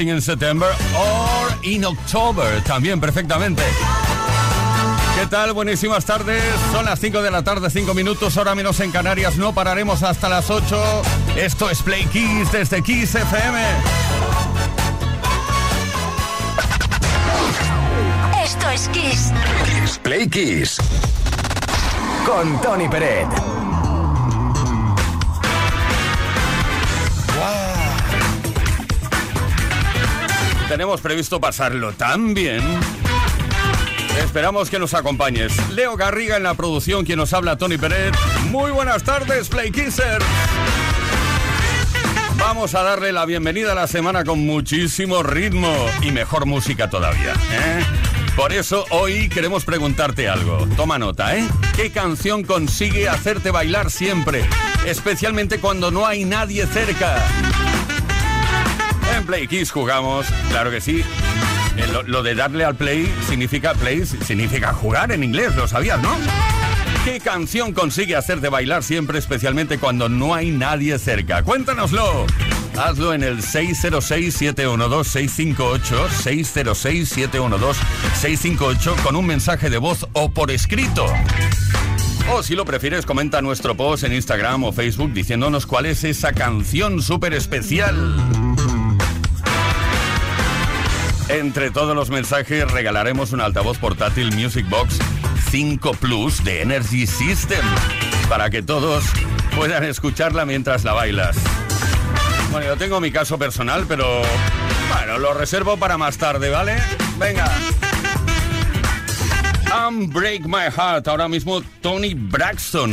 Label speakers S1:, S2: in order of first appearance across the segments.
S1: Dancing in September or in October, también perfectamente. ¿Qué tal? Buenísimas tardes. Son las 5 de la tarde, 5 minutos, hora menos en Canarias. No pararemos hasta las 8. Esto es Play Kiss desde Kiss FM.
S2: Esto es Kiss.
S3: Play Kiss. Con Tony Peret.
S1: Tenemos previsto pasarlo tan bien. Esperamos que nos acompañes. Leo Garriga en la producción, quien nos habla Tony Pérez. Muy buenas tardes, Play Kisser. Vamos a darle la bienvenida a la semana con muchísimo ritmo y mejor música todavía. ¿eh? Por eso hoy queremos preguntarte algo. Toma nota, ¿eh? ¿Qué canción consigue hacerte bailar siempre? Especialmente cuando no hay nadie cerca. En Play Kiss jugamos, claro que sí. Eh, lo, de darle al play significa play, significa jugar en inglés, lo sabías, ¿no? ¿Qué canción consigue hacerte bailar siempre, especialmente cuando no hay nadie cerca? Cuéntanoslo. Hazlo en el 606-712-658, 606-712-658 con un mensaje de voz o por escrito. O si lo prefieres, comenta nuestro post en Instagram o Facebook diciéndonos cuál es esa canción súper especial. Entre todos los mensajes regalaremos un altavoz portátil Music Box 5 Plus de Energy System para que todos puedan escucharla mientras la bailas. Bueno, yo tengo mi caso personal, pero bueno, lo reservo para más tarde, ¿vale? Venga. Unbreak My Heart, ahora mismo Tony Braxton.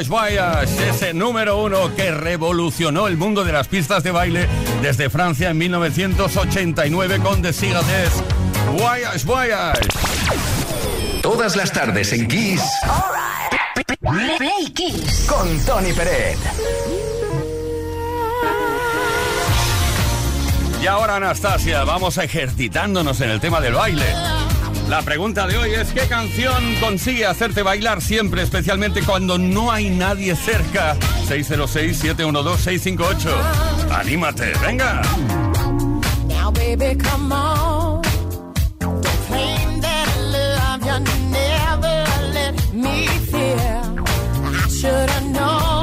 S4: Ese número uno que revolucionó el mundo de las pistas de baile desde Francia en 1989 con The Sigades. Voyage, Voyage.
S5: Todas las tardes en Kiss.
S2: Play Kiss.
S5: Con Tony Peret.
S4: Y ahora, Anastasia, vamos ejercitándonos en el tema del baile. La pregunta de hoy es ¿qué canción consigue hacerte bailar siempre, especialmente cuando no hay nadie cerca? 606-712-658. ¡Anímate! ¡Venga! Now, baby, come on. known.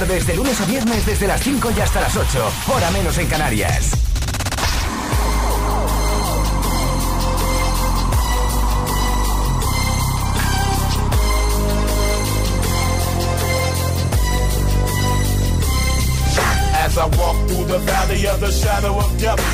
S3: Tardes, de lunes a viernes, desde las 5 y hasta las 8, hora menos en Canarias.
S6: As I walk through the valley of the shadow of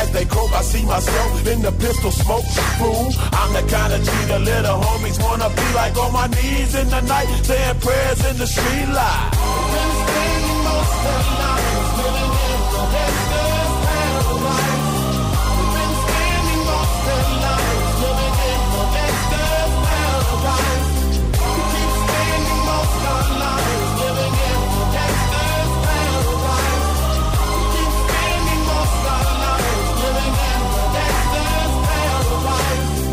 S6: As they croak, I see myself in the pistol smoke. I'm the kind of G the little homies wanna be like on my knees in the night, saying prayers in the street light. Living in the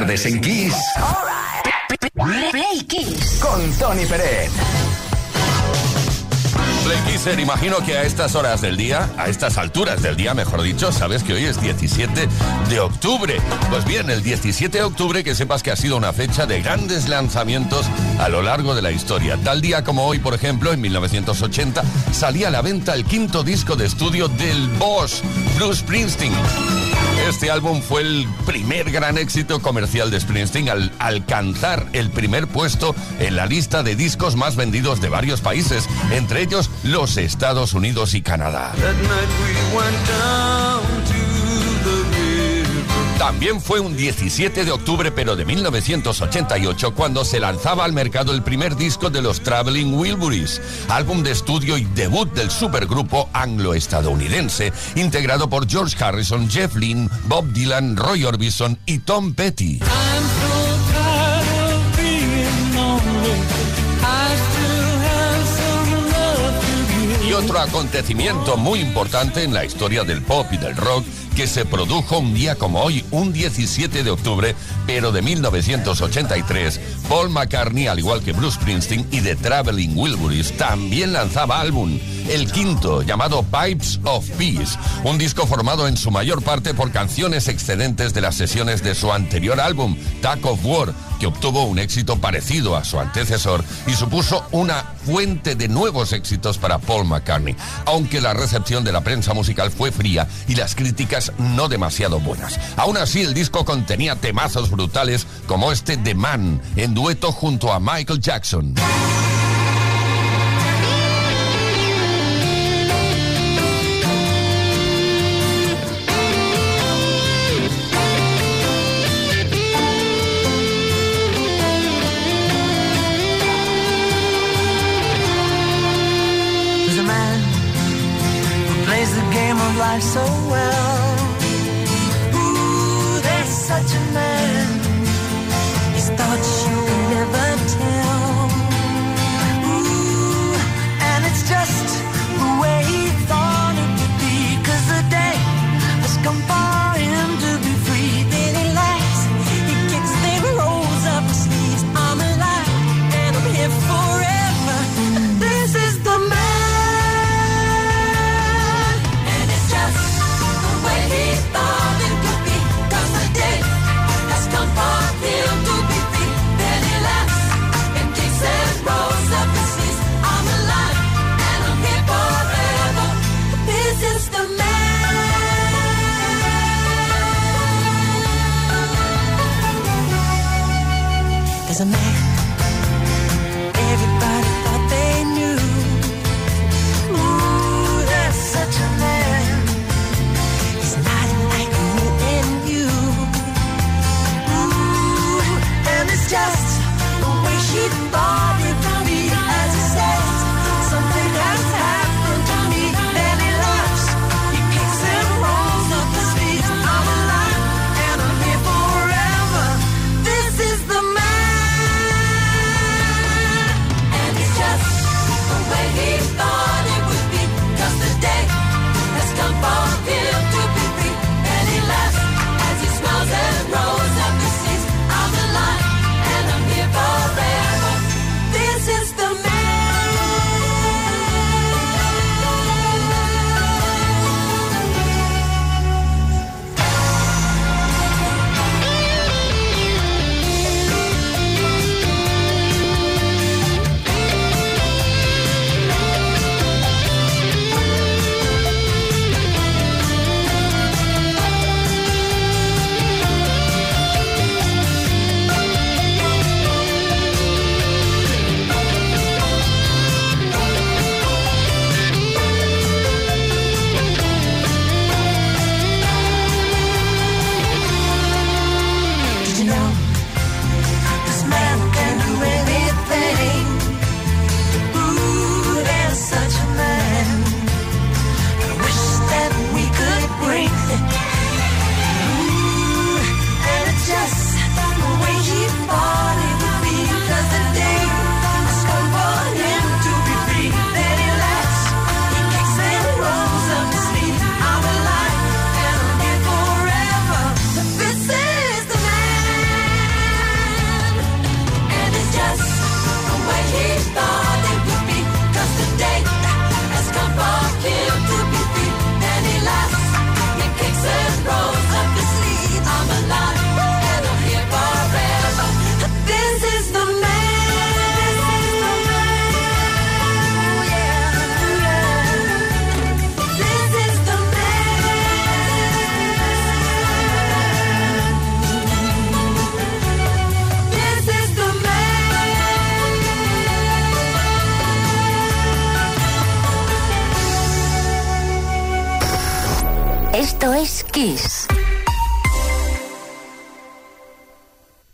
S3: tardes en Kiss
S2: Play Kiss.
S3: con Tony Pérez.
S1: Play Kisser, imagino que a estas horas del día, a estas alturas del día, mejor dicho, sabes que hoy es 17 de octubre. Pues bien, el 17 de octubre que sepas que ha sido una fecha de grandes lanzamientos a lo largo de la historia. Tal día como hoy, por ejemplo, en 1980, salía a la venta el quinto disco de estudio del Boss, Bruce Springsteen. Este álbum fue el primer gran éxito comercial de Springsteen al alcanzar el primer puesto en la lista de discos más vendidos de varios países, entre ellos los Estados Unidos y Canadá.
S7: También fue un 17 de octubre, pero de 1988, cuando se lanzaba al mercado el primer disco de los Traveling Wilburys, álbum de estudio y debut del supergrupo anglo-estadounidense, integrado por George Harrison, Jeff Lynne, Bob Dylan, Roy Orbison y Tom Petty. Y otro acontecimiento muy importante en la historia del pop y del rock que se produjo un día como hoy, un 17 de octubre, pero de 1983, Paul McCartney, al igual que Bruce Springsteen y The Traveling Wilburys, también lanzaba álbum, el quinto, llamado Pipes of Peace, un disco formado en su mayor parte por canciones excedentes de las sesiones de su anterior álbum, Tag of War, que obtuvo un éxito parecido a su antecesor y supuso una fuente de nuevos éxitos para Paul McCartney, aunque la recepción de la prensa musical fue fría y las críticas no demasiado buenas. Aún así, el disco contenía temazos brutales como este The Man, en dueto junto a Michael Jackson.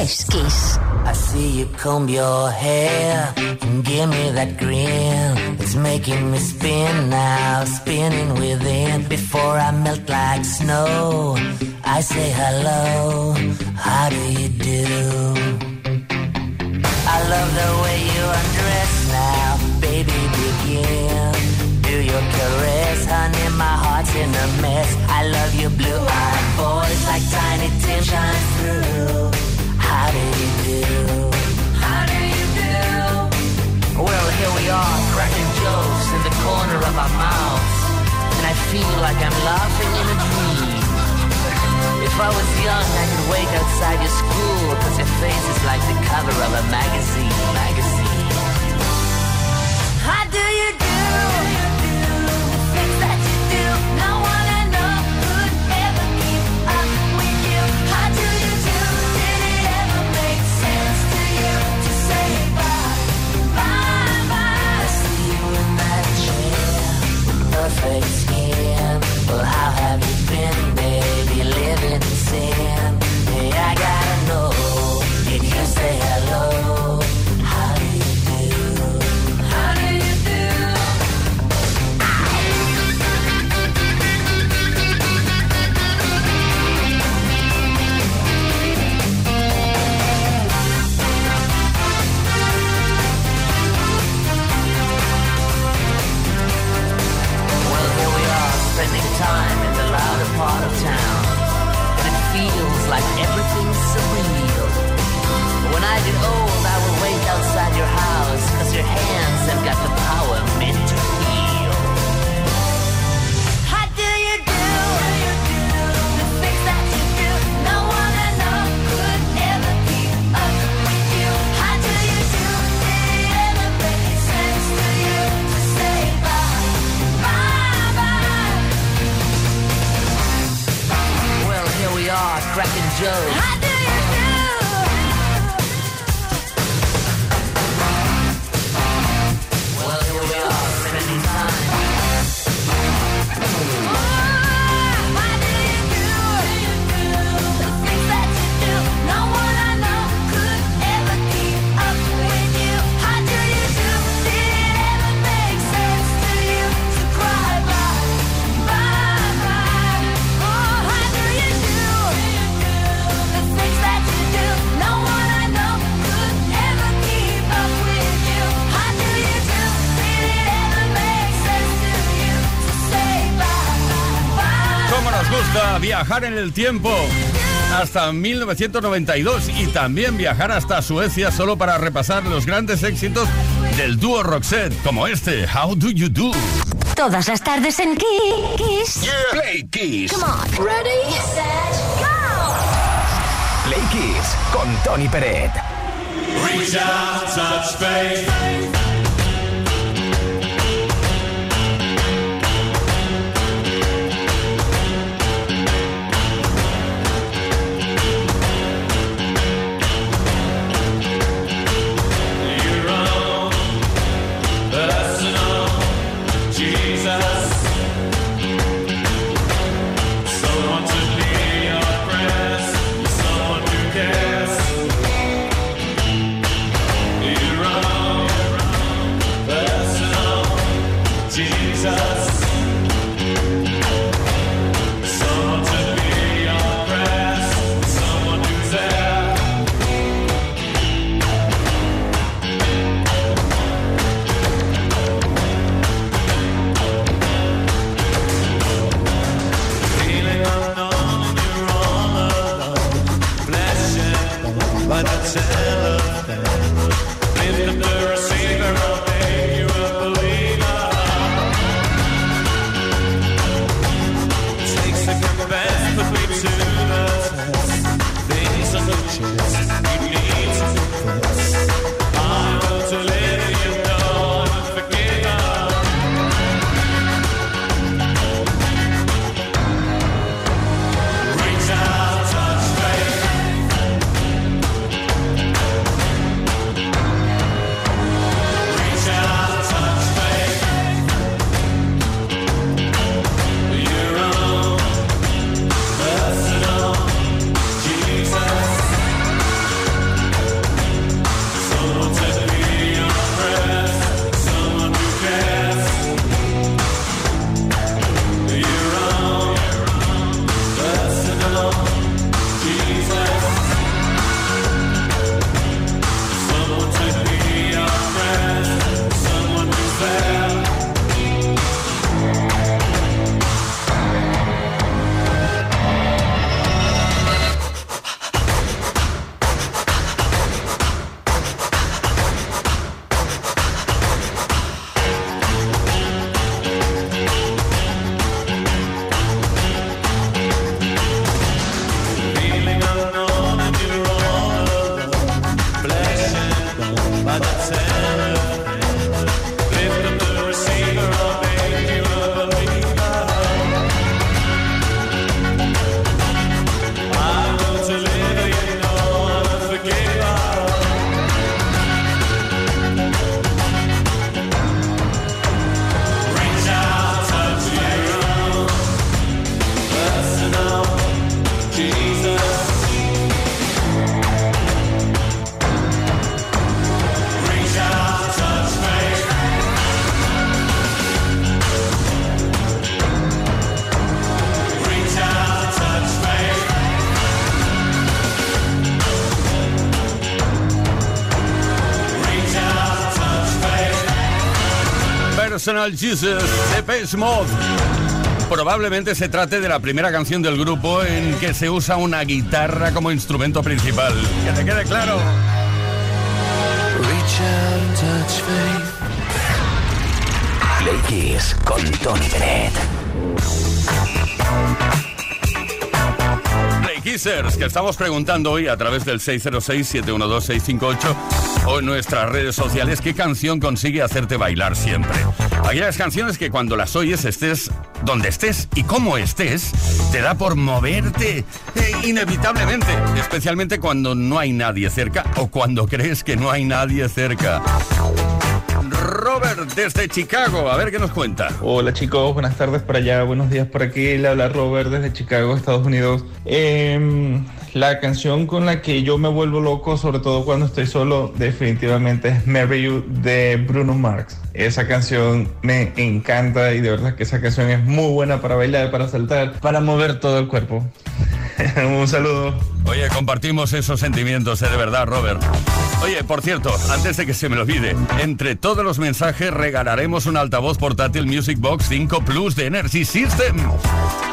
S2: es Kiss.
S8: I see you comb your hair and give me that grin. It's making me spin now, spinning within. Before I melt like snow, I say hello. How do you do? I love the way you undress now, baby. Begin. Do your caress, honey. My heart's in a mess. I love your blue-eyed voice like Tiny Tim shines through. How do you do? How do you do? Well, here we are, cracking jokes in the corner of our mouths, and I feel like I'm laughing in a dream. If I was young, I could wait outside your school, cause your face is like the cover of a magazine, magazine. How do you do?
S1: Viajar en el tiempo? Hasta 1992 y también viajar hasta Suecia solo para repasar los grandes éxitos del dúo Roxette, como este, How Do You Do?
S2: Todas las tardes en Kiss.
S9: Play Kiss.
S2: Come on. Ready, set, go.
S9: Play Kiss con Tony Peret.
S10: Reach out, touch faith. myself Hadi sen Personal Jesus
S1: de Page Mode. Probablemente se trate de la primera canción del grupo en que se usa una guitarra como instrumento principal. Que te quede claro.
S9: Play Kiss con Tony Bennett.
S1: Play Kissers, que estamos preguntando hoy a través del 606-712-658 o en nuestras redes sociales qué canción consigue hacerte bailar siempre. Aquellas canciones que cuando las oyes estés donde estés y como estés, te da por moverte eh, inevitablemente, especialmente cuando no hay nadie cerca o cuando crees que no hay nadie cerca. Robert desde Chicago, a ver qué nos cuenta.
S11: Hola chicos, buenas tardes por allá, buenos días por aquí. Le habla Robert desde Chicago, Estados Unidos. Em, la canción con la que yo me vuelvo loco, sobre todo cuando estoy solo, definitivamente es Marry You de Bruno Mars. Esa canción me encanta y de verdad que esa canción es muy buena para bailar, para saltar, para mover todo el cuerpo. Un saludo.
S1: Oye, compartimos esos sentimientos, eh, de verdad, Robert. Oye, por cierto, antes de que se me lo olvide, entre todos los mensajes regalaremos un altavoz portátil Music Box 5 Plus de Energy System.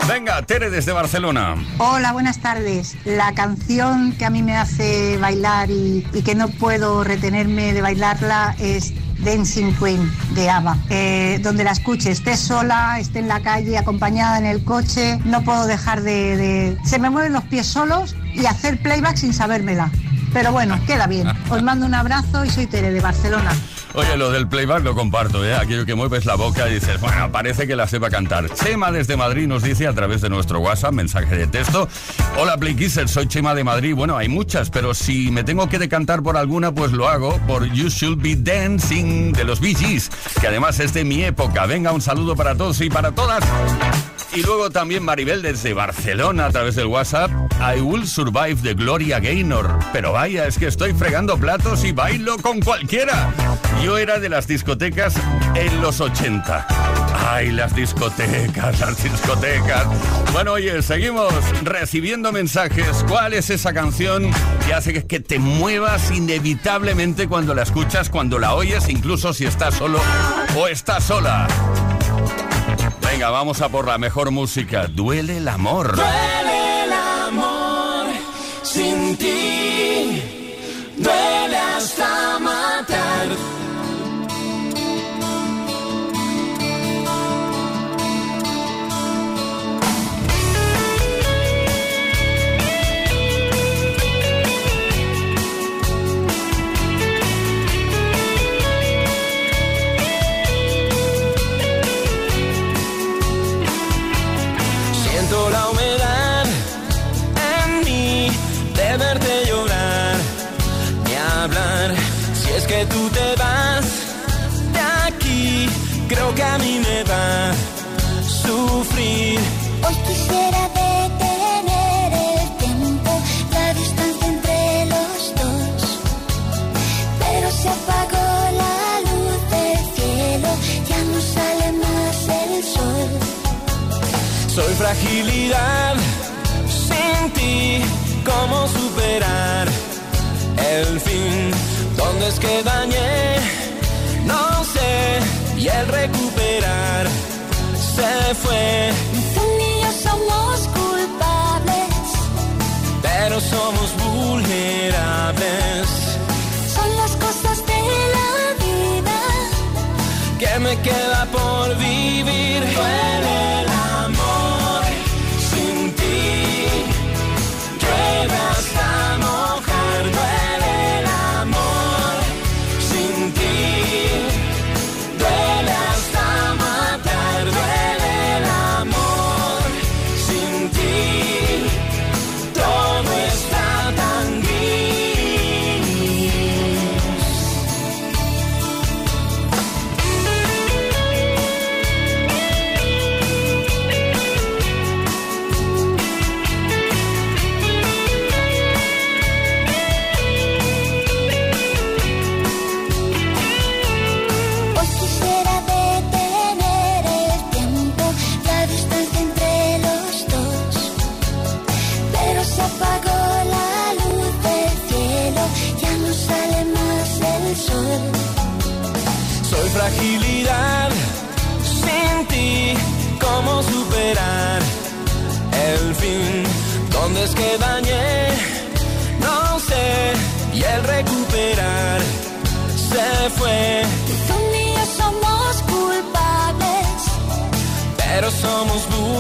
S1: Venga, Tere desde Barcelona.
S12: Hola, buenas tardes. La canción que a mí me hace bailar y, y que no puedo retenerme de bailarla es Dancing Queen de ABBA. Eh, donde la escuche, esté sola, esté en la calle, acompañada en el coche, no puedo dejar de, de- Se me mueven los pies solos y hacer playback sin sabérmela. Pero bueno, queda bien. Os mando un abrazo y soy Tere de Barcelona.
S1: Oye, lo del playback lo comparto, ¿eh? Aquello que mueves la boca y dices, bueno, parece que la sepa cantar. Chema desde Madrid nos dice a través de nuestro WhatsApp, mensaje de texto. Hola, Playkisser, soy Chema de Madrid. Bueno, hay muchas, pero si me tengo que decantar por alguna, pues lo hago por You Should Be Dancing de los Bee Gees, que además es de mi época. Venga, un saludo para todos y para todas. Y luego también Maribel desde Barcelona a través del WhatsApp. I Will Survive de Gloria Gaynor. Pero vaya, es que estoy fregando platos y bailo con cualquiera. Yo era de las discotecas en los 80. Ay, las discotecas, las discotecas. Bueno, oye, seguimos recibiendo mensajes. ¿Cuál es esa canción que hace que- te muevas inevitablemente cuando la escuchas, cuando la oyes, incluso si estás solo o estás sola? Venga, vamos a por la mejor música. Duele el amor.
S3: Duele el amor sin ti, duele hasta matar. A mí me va a sufrir.
S13: Hoy quisiera detener el tiempo, la distancia entre los dos. Pero se apagó la luz del cielo, ya no sale más el sol.
S3: Soy fragilidad sin ti, ¿cómo superar el fin? ¿Dónde es que dañé? No sé, y el recuperar se fue,
S13: Tú y yo somos culpables,
S3: pero somos vulnerables. que
S14: dañé, no sé, y el recuperar se fue.
S13: Tú y yo somos culpables,
S14: pero somos
S3: buenos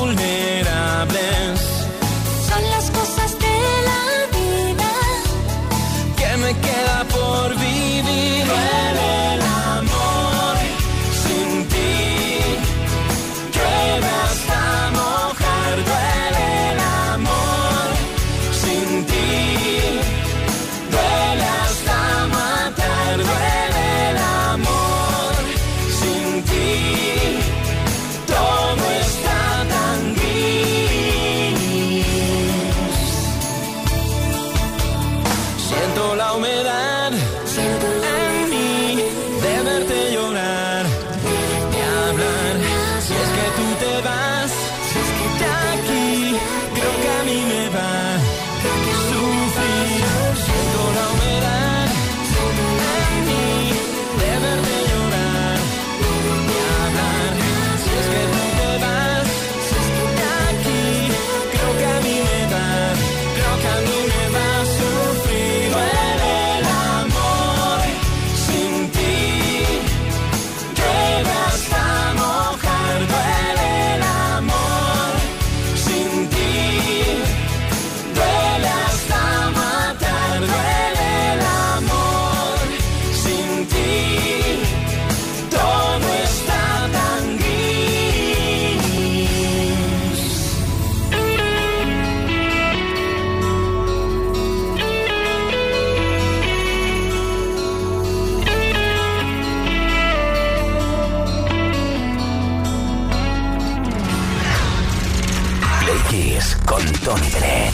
S3: Con Tony Velez.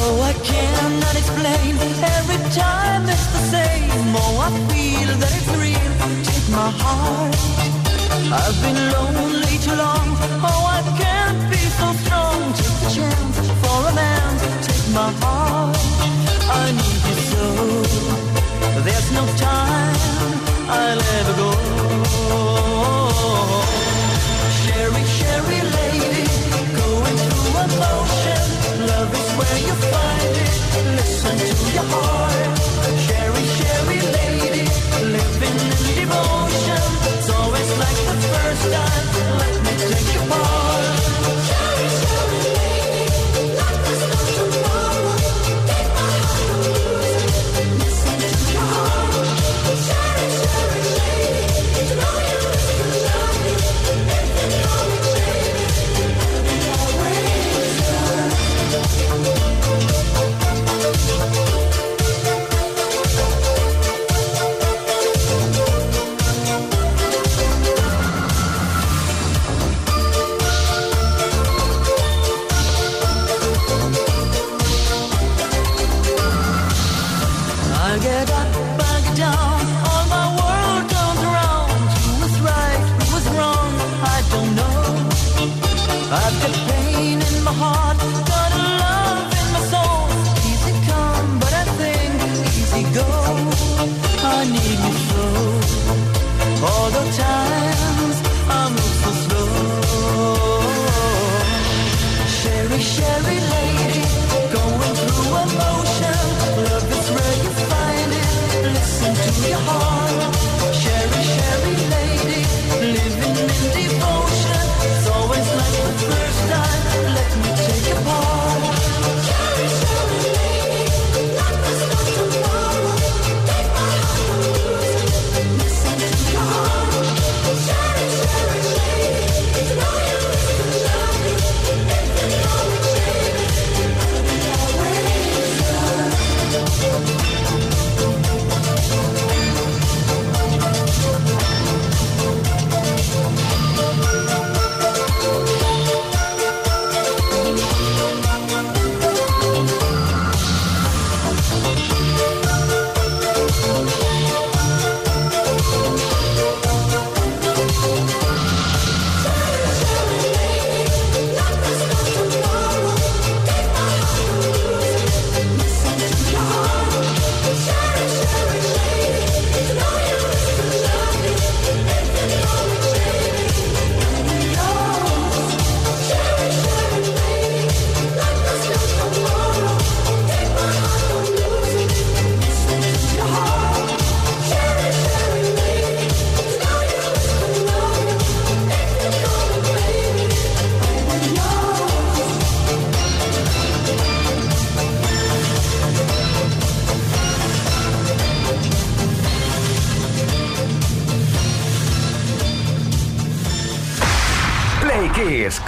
S7: Oh, I cannot explain. Every time it's the same. Oh, I feel that it's real. Take my heart. I've been lonely too long. I'll ever go I've got pain in my heart.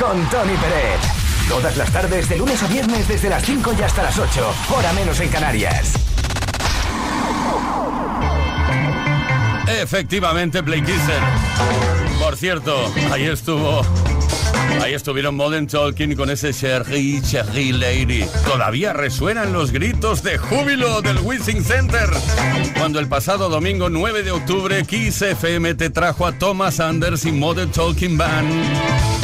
S5: Con Tony Pérez. Todas las tardes, de lunes a viernes, desde las 5 y hasta las 8, hora menos en Canarias.
S1: Efectivamente, Play Kisser. Por cierto, ahí estuvo. Ahí estuvieron Modern Talking con ese Cherry Cherry Lady. Todavía resuenan los gritos de júbilo del Wishing Center. Cuando el pasado domingo 9 de octubre Kiss FM te trajo a Thomas Anders y Modern Talking Band.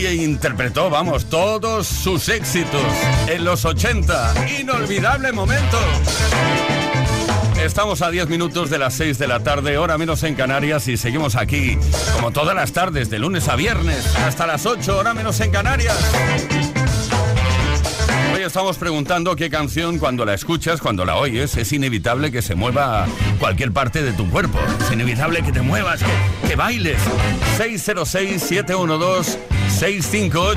S1: Y interpretó, vamos, todos sus éxitos en los 80. Inolvidable momento. Estamos a 10 minutos de las 6 de la tarde, hora menos en Canarias, y seguimos aquí, como todas las tardes, de lunes a viernes, hasta las 8, hora menos en Canarias. Estamos preguntando qué canción, cuando la escuchas, cuando la oyes, es inevitable que se mueva cualquier parte de tu cuerpo. Es inevitable que te muevas, que, que bailes. 606-712-658.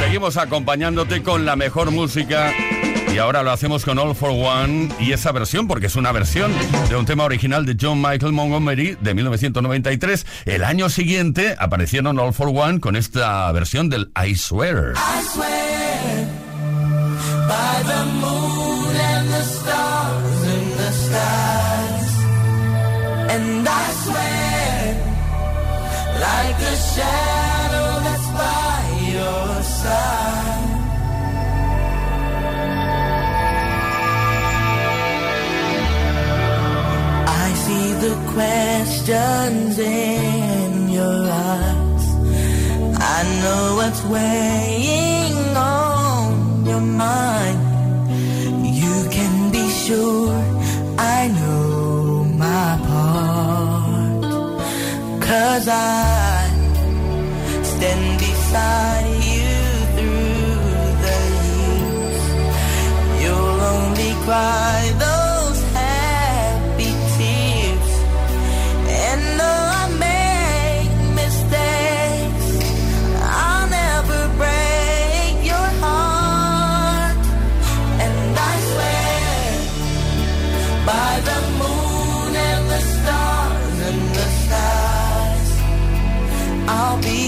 S1: Seguimos acompañándote con la mejor música y ahora lo hacemos con All for One y esa versión, porque es una versión de un tema original de John Michael Montgomery de 1993. El año siguiente aparecieron All for One con esta versión del I Swear.
S8: I swear by the moon and the stars in the skies. And I swear like a shadow that's by your side. The questions in your eyes. I know what's weighing on your mind. You can be sure I know my part. Cause I stand beside you through the years. You'll only cry I'll be